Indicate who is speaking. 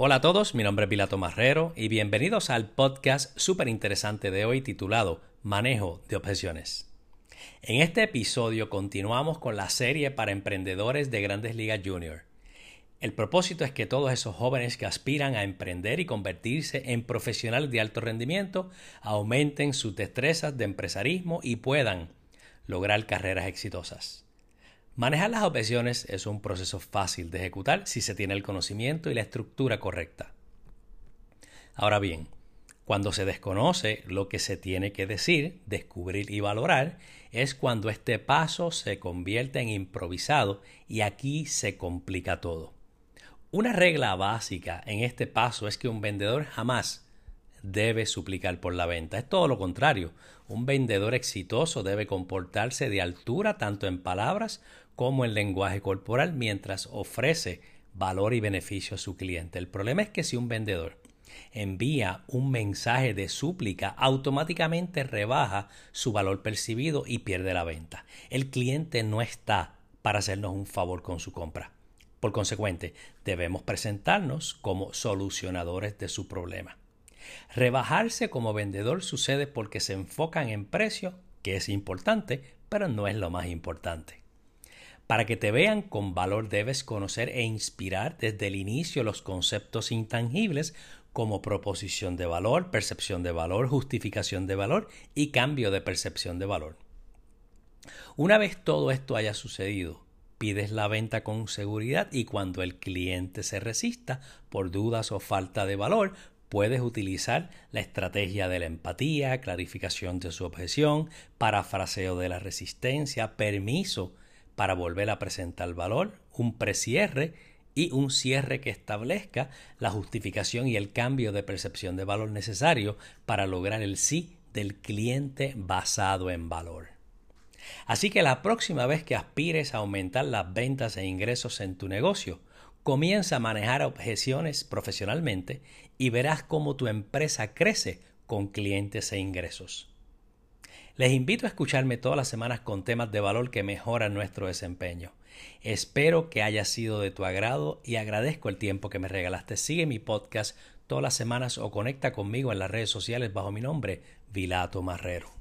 Speaker 1: Hola a todos, mi nombre es Pilato Marrero y bienvenidos al podcast súper interesante de hoy titulado Manejo de Objeciones. En este episodio continuamos con la serie para emprendedores de Grandes Ligas Junior. El propósito es que todos esos jóvenes que aspiran a emprender y convertirse en profesionales de alto rendimiento aumenten sus destrezas de empresarismo y puedan lograr carreras exitosas. Manejar las objeciones es un proceso fácil de ejecutar si se tiene el conocimiento y la estructura correcta. Ahora bien, cuando se desconoce lo que se tiene que decir, descubrir y valorar, es cuando este paso se convierte en improvisado y aquí se complica todo. Una regla básica en este paso es que un vendedor jamás debe suplicar por la venta. Es todo lo contrario. Un vendedor exitoso debe comportarse de altura tanto en palabras como en lenguaje corporal mientras ofrece valor y beneficio a su cliente. El problema es que si un vendedor envía un mensaje de súplica, automáticamente rebaja su valor percibido y pierde la venta. El cliente no está para hacernos un favor con su compra. Por consecuente, debemos presentarnos como solucionadores de su problema. Rebajarse como vendedor sucede porque se enfocan en precio, que es importante, pero no es lo más importante. Para que te vean con valor debes conocer e inspirar desde el inicio los conceptos intangibles como proposición de valor, percepción de valor, justificación de valor y cambio de percepción de valor. Una vez todo esto haya sucedido, pides la venta con seguridad y cuando el cliente se resista por dudas o falta de valor, Puedes utilizar la estrategia de la empatía, clarificación de su objeción, parafraseo de la resistencia, permiso para volver a presentar valor, un precierre y un cierre que establezca la justificación y el cambio de percepción de valor necesario para lograr el sí del cliente basado en valor. Así que la próxima vez que aspires a aumentar las ventas e ingresos en tu negocio, Comienza a manejar objeciones profesionalmente y verás cómo tu empresa crece con clientes e ingresos. Les invito a escucharme todas las semanas con temas de valor que mejoran nuestro desempeño. Espero que haya sido de tu agrado y agradezco el tiempo que me regalaste. Sigue mi podcast todas las semanas o conecta conmigo en las redes sociales bajo mi nombre, Vilato Marrero.